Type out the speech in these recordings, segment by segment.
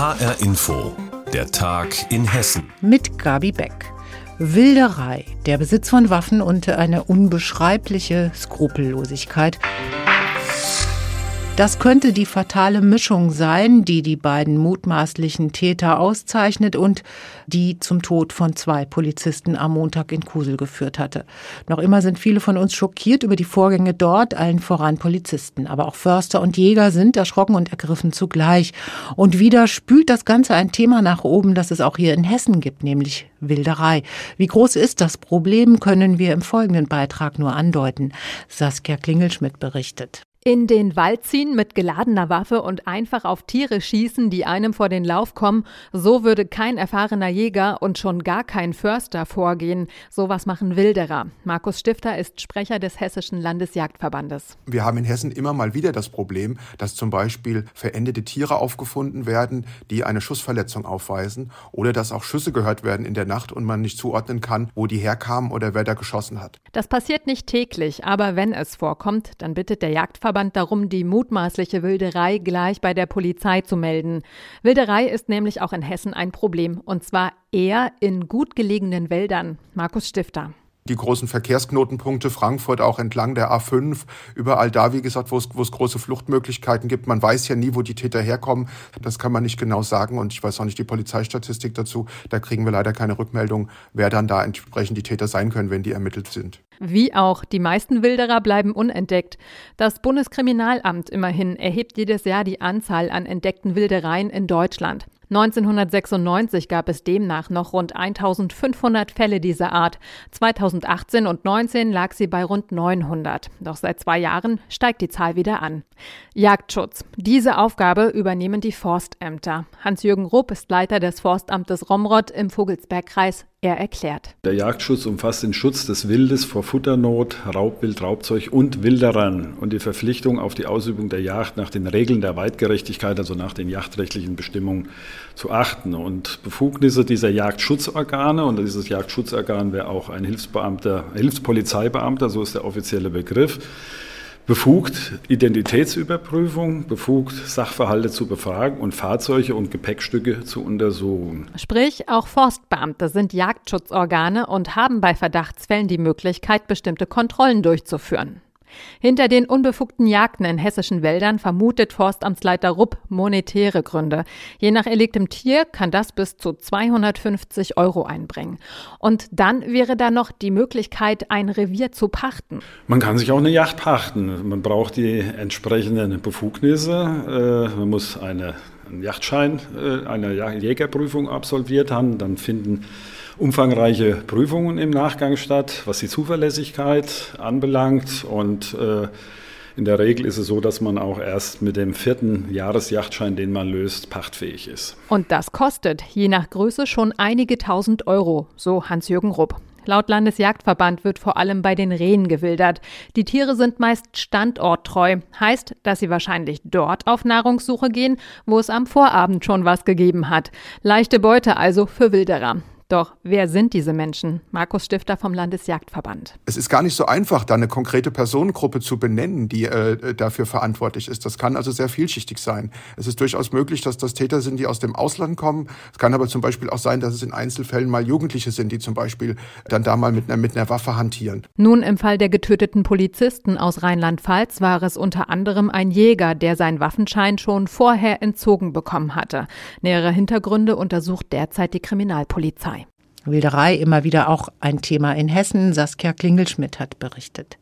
HR Info, der Tag in Hessen. Mit Gabi Beck. Wilderei, der Besitz von Waffen und eine unbeschreibliche Skrupellosigkeit. Das könnte die fatale Mischung sein, die die beiden mutmaßlichen Täter auszeichnet und die zum Tod von zwei Polizisten am Montag in Kusel geführt hatte. Noch immer sind viele von uns schockiert über die Vorgänge dort, allen voran Polizisten. Aber auch Förster und Jäger sind erschrocken und ergriffen zugleich. Und wieder spült das Ganze ein Thema nach oben, das es auch hier in Hessen gibt, nämlich Wilderei. Wie groß ist das Problem, können wir im folgenden Beitrag nur andeuten. Saskia Klingelschmidt berichtet. In den Wald ziehen mit geladener Waffe und einfach auf Tiere schießen, die einem vor den Lauf kommen, so würde kein erfahrener Jäger und schon gar kein Förster vorgehen. Sowas machen Wilderer. Markus Stifter ist Sprecher des Hessischen Landesjagdverbandes. Wir haben in Hessen immer mal wieder das Problem, dass zum Beispiel verendete Tiere aufgefunden werden, die eine Schussverletzung aufweisen oder dass auch Schüsse gehört werden in der Nacht und man nicht zuordnen kann, wo die herkamen oder wer da geschossen hat. Das passiert nicht täglich, aber wenn es vorkommt, dann bittet der Jagdverband Landesverband darum, die mutmaßliche Wilderei gleich bei der Polizei zu melden. Wilderei ist nämlich auch in Hessen ein Problem, und zwar eher in gut gelegenen Wäldern. Markus Stifter die großen Verkehrsknotenpunkte, Frankfurt auch entlang der A5, überall da, wie gesagt, wo es, wo es große Fluchtmöglichkeiten gibt. Man weiß ja nie, wo die Täter herkommen. Das kann man nicht genau sagen und ich weiß auch nicht die Polizeistatistik dazu. Da kriegen wir leider keine Rückmeldung, wer dann da entsprechend die Täter sein können, wenn die ermittelt sind. Wie auch, die meisten Wilderer bleiben unentdeckt. Das Bundeskriminalamt immerhin erhebt jedes Jahr die Anzahl an entdeckten Wildereien in Deutschland. 1996 gab es demnach noch rund 1500 Fälle dieser Art. 2018 und 19 lag sie bei rund 900. Doch seit zwei Jahren steigt die Zahl wieder an. Jagdschutz. Diese Aufgabe übernehmen die Forstämter. Hans-Jürgen Rupp ist Leiter des Forstamtes Romrod im Vogelsbergkreis er erklärt. Der Jagdschutz umfasst den Schutz des Wildes vor Futternot, Raubwild, Raubzeug und Wilderern und die Verpflichtung auf die Ausübung der Jagd nach den Regeln der Weitgerechtigkeit, also nach den jagdrechtlichen Bestimmungen zu achten. Und Befugnisse dieser Jagdschutzorgane, und dieses Jagdschutzorgan wäre auch ein Hilfsbeamter, Hilfspolizeibeamter, so ist der offizielle Begriff, befugt, Identitätsüberprüfung, befugt, Sachverhalte zu befragen und Fahrzeuge und Gepäckstücke zu untersuchen. Sprich, auch Forstbeamte sind Jagdschutzorgane und haben bei Verdachtsfällen die Möglichkeit, bestimmte Kontrollen durchzuführen. Hinter den unbefugten Jagden in hessischen Wäldern vermutet Forstamtsleiter Rupp monetäre Gründe. Je nach erlegtem Tier kann das bis zu 250 Euro einbringen. Und dann wäre da noch die Möglichkeit, ein Revier zu pachten. Man kann sich auch eine Yacht pachten. Man braucht die entsprechenden Befugnisse. Äh, man muss eine, einen Yachtschein, äh, eine Jägerprüfung absolviert haben. Dann finden umfangreiche Prüfungen im Nachgang statt, was die Zuverlässigkeit anbelangt. Und äh, in der Regel ist es so, dass man auch erst mit dem vierten Jahresjachtschein, den man löst, pachtfähig ist. Und das kostet je nach Größe schon einige tausend Euro, so Hans-Jürgen Rupp. Laut Landesjagdverband wird vor allem bei den Rehen gewildert. Die Tiere sind meist standorttreu, heißt, dass sie wahrscheinlich dort auf Nahrungssuche gehen, wo es am Vorabend schon was gegeben hat. Leichte Beute also für Wilderer. Doch wer sind diese Menschen? Markus Stifter vom Landesjagdverband. Es ist gar nicht so einfach, da eine konkrete Personengruppe zu benennen, die äh, dafür verantwortlich ist. Das kann also sehr vielschichtig sein. Es ist durchaus möglich, dass das Täter sind, die aus dem Ausland kommen. Es kann aber zum Beispiel auch sein, dass es in Einzelfällen mal Jugendliche sind, die zum Beispiel dann da mal mit einer, mit einer Waffe hantieren. Nun, im Fall der getöteten Polizisten aus Rheinland-Pfalz war es unter anderem ein Jäger, der seinen Waffenschein schon vorher entzogen bekommen hatte. Nähere Hintergründe untersucht derzeit die Kriminalpolizei. Wilderei immer wieder auch ein Thema in Hessen. Saskia Klingelschmidt hat berichtet.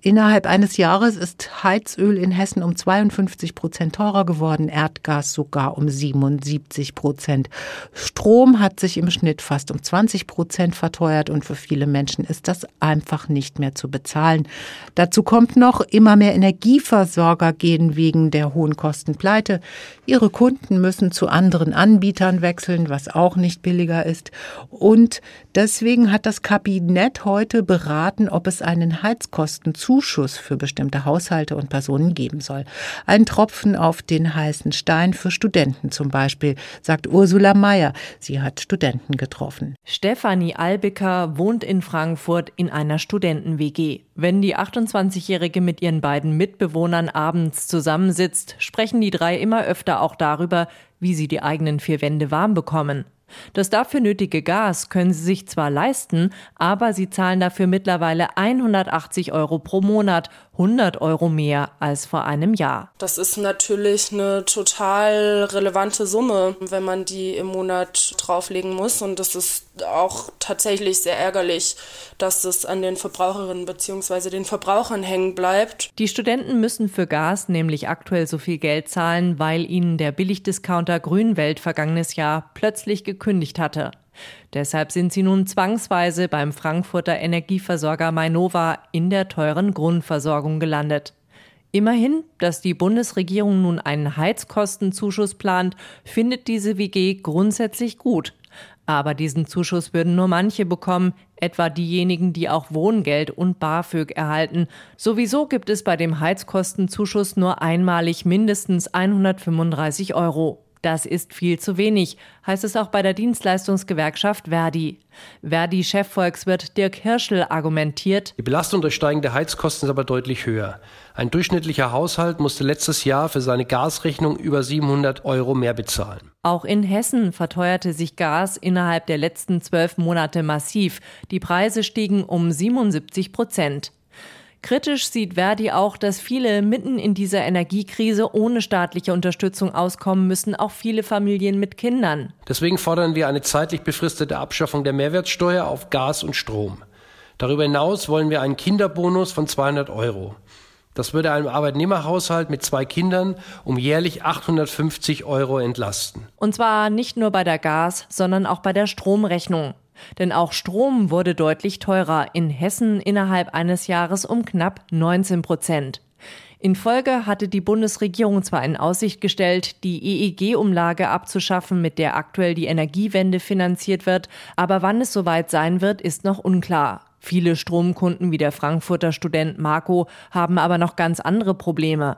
Innerhalb eines Jahres ist Heizöl in Hessen um 52 Prozent teurer geworden, Erdgas sogar um 77 Prozent. Strom hat sich im Schnitt fast um 20 Prozent verteuert und für viele Menschen ist das einfach nicht mehr zu bezahlen. Dazu kommt noch, immer mehr Energieversorger gehen wegen der hohen Kosten pleite. Ihre Kunden müssen zu anderen Anbietern wechseln, was auch nicht billiger ist. Und deswegen hat das Kabinett heute beraten, ob es einen Heizkosten Zuschuss für bestimmte Haushalte und Personen geben soll. Ein Tropfen auf den heißen Stein für Studenten zum Beispiel, sagt Ursula Mayer. Sie hat Studenten getroffen. Stefanie Albecker wohnt in Frankfurt in einer Studenten-WG. Wenn die 28-Jährige mit ihren beiden Mitbewohnern abends zusammensitzt, sprechen die drei immer öfter auch darüber, wie sie die eigenen vier Wände warm bekommen. Das dafür nötige Gas können sie sich zwar leisten, aber sie zahlen dafür mittlerweile 180 Euro pro Monat, 100 Euro mehr als vor einem Jahr. Das ist natürlich eine total relevante Summe, wenn man die im Monat drauflegen muss. Und das ist auch tatsächlich sehr ärgerlich, dass das an den Verbraucherinnen bzw. den Verbrauchern hängen bleibt. Die Studenten müssen für Gas nämlich aktuell so viel Geld zahlen, weil ihnen der Billigdiscounter Grünwelt vergangenes Jahr plötzlich gekündigt hatte. Deshalb sind sie nun zwangsweise beim Frankfurter Energieversorger Mainova in der teuren Grundversorgung gelandet. Immerhin, dass die Bundesregierung nun einen Heizkostenzuschuss plant, findet diese WG grundsätzlich gut. Aber diesen Zuschuss würden nur manche bekommen, etwa diejenigen, die auch Wohngeld und BAföG erhalten. Sowieso gibt es bei dem Heizkostenzuschuss nur einmalig mindestens 135 Euro. Das ist viel zu wenig, heißt es auch bei der Dienstleistungsgewerkschaft Verdi. Verdi-Chefvolkswirt Dirk Hirschel argumentiert, Die Belastung durch steigende Heizkosten ist aber deutlich höher. Ein durchschnittlicher Haushalt musste letztes Jahr für seine Gasrechnung über 700 Euro mehr bezahlen. Auch in Hessen verteuerte sich Gas innerhalb der letzten zwölf Monate massiv. Die Preise stiegen um 77 Prozent. Kritisch sieht Verdi auch, dass viele mitten in dieser Energiekrise ohne staatliche Unterstützung auskommen müssen, auch viele Familien mit Kindern. Deswegen fordern wir eine zeitlich befristete Abschaffung der Mehrwertsteuer auf Gas und Strom. Darüber hinaus wollen wir einen Kinderbonus von 200 Euro. Das würde einem Arbeitnehmerhaushalt mit zwei Kindern um jährlich 850 Euro entlasten. Und zwar nicht nur bei der Gas, sondern auch bei der Stromrechnung. Denn auch Strom wurde deutlich teurer, in Hessen innerhalb eines Jahres um knapp 19 Prozent. In Folge hatte die Bundesregierung zwar in Aussicht gestellt, die EEG-Umlage abzuschaffen, mit der aktuell die Energiewende finanziert wird, aber wann es soweit sein wird, ist noch unklar. Viele Stromkunden wie der Frankfurter Student Marco haben aber noch ganz andere Probleme.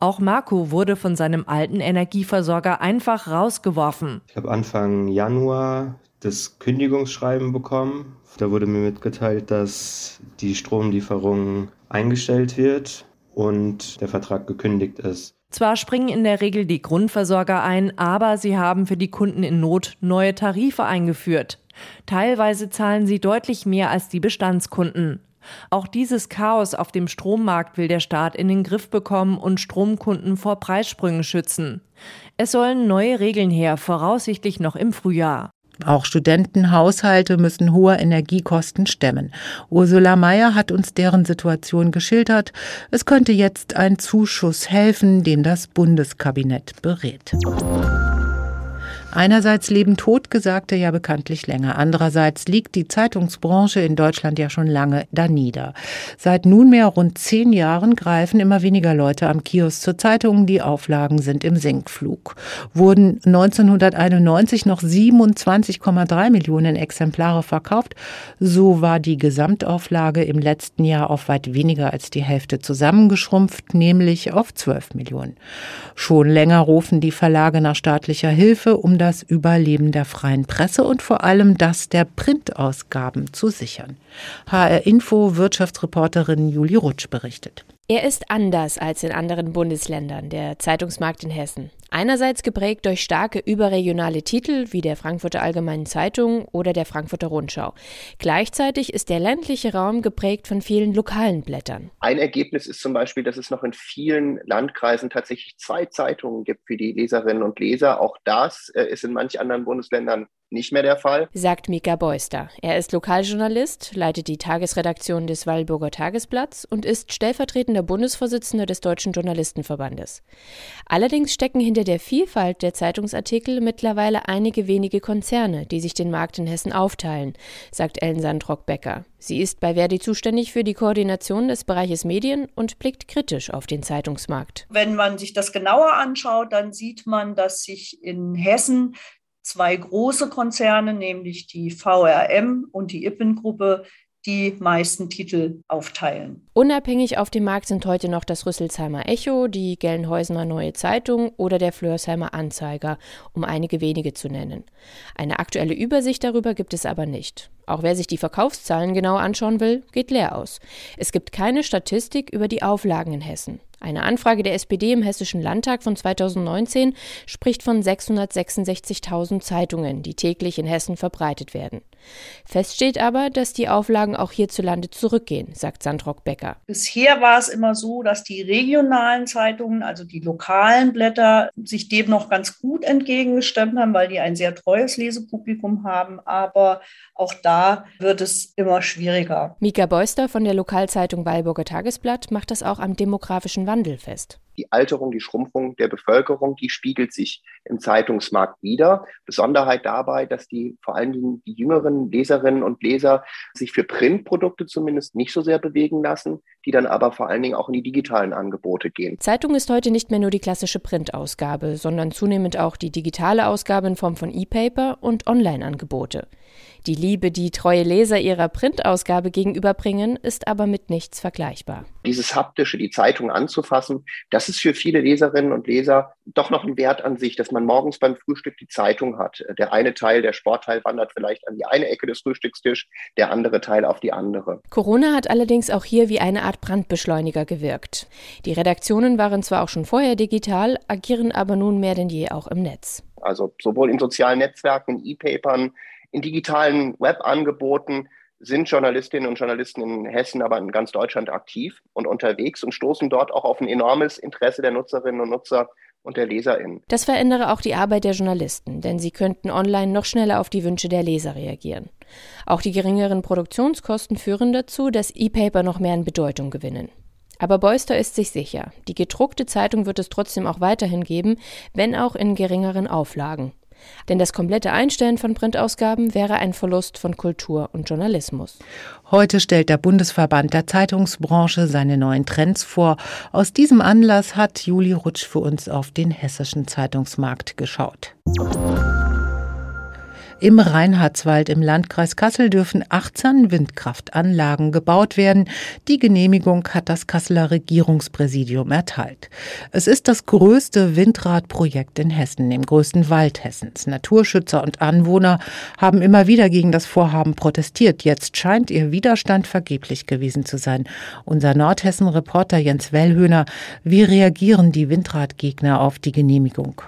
Auch Marco wurde von seinem alten Energieversorger einfach rausgeworfen. Ich habe Anfang Januar das Kündigungsschreiben bekommen. Da wurde mir mitgeteilt, dass die Stromlieferung eingestellt wird und der Vertrag gekündigt ist. Zwar springen in der Regel die Grundversorger ein, aber sie haben für die Kunden in Not neue Tarife eingeführt. Teilweise zahlen sie deutlich mehr als die Bestandskunden. Auch dieses Chaos auf dem Strommarkt will der Staat in den Griff bekommen und Stromkunden vor Preissprüngen schützen. Es sollen neue Regeln her, voraussichtlich noch im Frühjahr. Auch Studentenhaushalte müssen hohe Energiekosten stemmen. Ursula Mayer hat uns deren Situation geschildert. Es könnte jetzt ein Zuschuss helfen, den das Bundeskabinett berät. Einerseits leben Totgesagte ja bekanntlich länger. Andererseits liegt die Zeitungsbranche in Deutschland ja schon lange danieder. Seit nunmehr rund zehn Jahren greifen immer weniger Leute am Kiosk zur Zeitung. Die Auflagen sind im Sinkflug. Wurden 1991 noch 27,3 Millionen Exemplare verkauft, so war die Gesamtauflage im letzten Jahr auf weit weniger als die Hälfte zusammengeschrumpft, nämlich auf 12 Millionen. Schon länger rufen die Verlage nach staatlicher Hilfe, um das Überleben der freien Presse und vor allem das der Printausgaben zu sichern. HR Info Wirtschaftsreporterin Julie Rutsch berichtet. Er ist anders als in anderen Bundesländern, der Zeitungsmarkt in Hessen. Einerseits geprägt durch starke überregionale Titel wie der Frankfurter Allgemeinen Zeitung oder der Frankfurter Rundschau. Gleichzeitig ist der ländliche Raum geprägt von vielen lokalen Blättern. Ein Ergebnis ist zum Beispiel, dass es noch in vielen Landkreisen tatsächlich zwei Zeitungen gibt für die Leserinnen und Leser. Auch das äh, ist in manch anderen Bundesländern nicht mehr der Fall. Sagt Mika Beuster. Er ist Lokaljournalist, leitet die Tagesredaktion des Wallburger Tagesblatts und ist stellvertretender Bundesvorsitzender des Deutschen Journalistenverbandes. Allerdings stecken hinter der Vielfalt der Zeitungsartikel mittlerweile einige wenige Konzerne, die sich den Markt in Hessen aufteilen, sagt Ellen Sandrock-Becker. Sie ist bei Verdi zuständig für die Koordination des Bereiches Medien und blickt kritisch auf den Zeitungsmarkt. Wenn man sich das genauer anschaut, dann sieht man, dass sich in Hessen zwei große Konzerne, nämlich die VRM und die Ippen-Gruppe, die meisten Titel aufteilen. Unabhängig auf dem Markt sind heute noch das Rüsselsheimer Echo, die Gelnhäusener Neue Zeitung oder der Flörsheimer Anzeiger, um einige wenige zu nennen. Eine aktuelle Übersicht darüber gibt es aber nicht. Auch wer sich die Verkaufszahlen genau anschauen will, geht leer aus. Es gibt keine Statistik über die Auflagen in Hessen. Eine Anfrage der SPD im Hessischen Landtag von 2019 spricht von 666.000 Zeitungen, die täglich in Hessen verbreitet werden. Fest steht aber, dass die Auflagen auch hierzulande zurückgehen, sagt Sandrock Becker. Bisher war es immer so, dass die regionalen Zeitungen, also die lokalen Blätter, sich dem noch ganz gut entgegengestemmt haben, weil die ein sehr treues Lesepublikum haben. Aber auch da wird es immer schwieriger. Mika Beuster von der Lokalzeitung Weilburger Tagesblatt macht das auch am demografischen Wandel fest die Alterung, die Schrumpfung der Bevölkerung, die spiegelt sich im Zeitungsmarkt wieder. Besonderheit dabei, dass die vor allen Dingen die jüngeren Leserinnen und Leser sich für Printprodukte zumindest nicht so sehr bewegen lassen, die dann aber vor allen Dingen auch in die digitalen Angebote gehen. Zeitung ist heute nicht mehr nur die klassische Printausgabe, sondern zunehmend auch die digitale Ausgabe in Form von E-Paper und Online-Angebote. Die Liebe, die treue Leser ihrer Printausgabe gegenüberbringen, ist aber mit nichts vergleichbar. Dieses haptische, die Zeitung anzufassen, das ist für viele Leserinnen und Leser doch noch ein Wert an sich, dass man morgens beim Frühstück die Zeitung hat. Der eine Teil, der Sportteil wandert vielleicht an die eine Ecke des Frühstückstisch, der andere Teil auf die andere. Corona hat allerdings auch hier wie eine Art Brandbeschleuniger gewirkt. Die Redaktionen waren zwar auch schon vorher digital, agieren aber nun mehr denn je auch im Netz. Also sowohl in sozialen Netzwerken, E-Papern, in digitalen Webangeboten sind Journalistinnen und Journalisten in Hessen, aber in ganz Deutschland aktiv und unterwegs und stoßen dort auch auf ein enormes Interesse der Nutzerinnen und Nutzer und der LeserInnen. Das verändere auch die Arbeit der Journalisten, denn sie könnten online noch schneller auf die Wünsche der Leser reagieren. Auch die geringeren Produktionskosten führen dazu, dass E-Paper noch mehr an Bedeutung gewinnen. Aber Beuster ist sich sicher, die gedruckte Zeitung wird es trotzdem auch weiterhin geben, wenn auch in geringeren Auflagen. Denn das komplette Einstellen von Printausgaben wäre ein Verlust von Kultur und Journalismus. Heute stellt der Bundesverband der Zeitungsbranche seine neuen Trends vor. Aus diesem Anlass hat Juli Rutsch für uns auf den hessischen Zeitungsmarkt geschaut. Im Reinhardswald im Landkreis Kassel dürfen 18 Windkraftanlagen gebaut werden. Die Genehmigung hat das Kasseler Regierungspräsidium erteilt. Es ist das größte Windradprojekt in Hessen, dem größten Wald Hessens. Naturschützer und Anwohner haben immer wieder gegen das Vorhaben protestiert. Jetzt scheint ihr Widerstand vergeblich gewesen zu sein. Unser Nordhessen-Reporter Jens Wellhöhner, wie reagieren die Windradgegner auf die Genehmigung?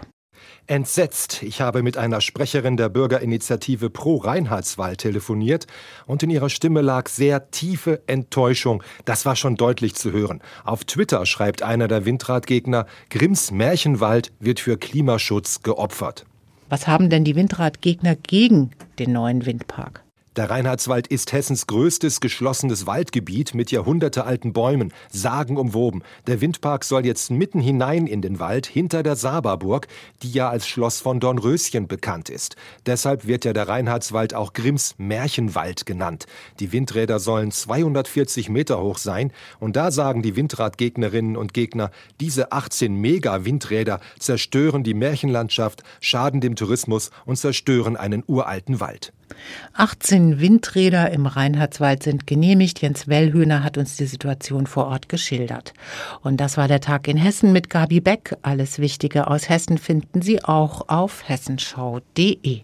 Entsetzt. Ich habe mit einer Sprecherin der Bürgerinitiative Pro Reinhardswald telefoniert und in ihrer Stimme lag sehr tiefe Enttäuschung. Das war schon deutlich zu hören. Auf Twitter schreibt einer der Windradgegner, Grimms Märchenwald wird für Klimaschutz geopfert. Was haben denn die Windradgegner gegen den neuen Windpark? Der Reinhardswald ist Hessens größtes geschlossenes Waldgebiet mit jahrhundertealten Bäumen, sagenumwoben. Der Windpark soll jetzt mitten hinein in den Wald hinter der Saberburg, die ja als Schloss von Dornröschen bekannt ist. Deshalb wird ja der Reinhardswald auch Grimms Märchenwald genannt. Die Windräder sollen 240 Meter hoch sein und da sagen die Windradgegnerinnen und Gegner, diese 18 Mega-Windräder zerstören die Märchenlandschaft, schaden dem Tourismus und zerstören einen uralten Wald. 18 Windräder im Reinhardswald sind genehmigt. Jens Wellhöhner hat uns die Situation vor Ort geschildert. Und das war der Tag in Hessen mit Gabi Beck. Alles Wichtige aus Hessen finden Sie auch auf hessenschau.de.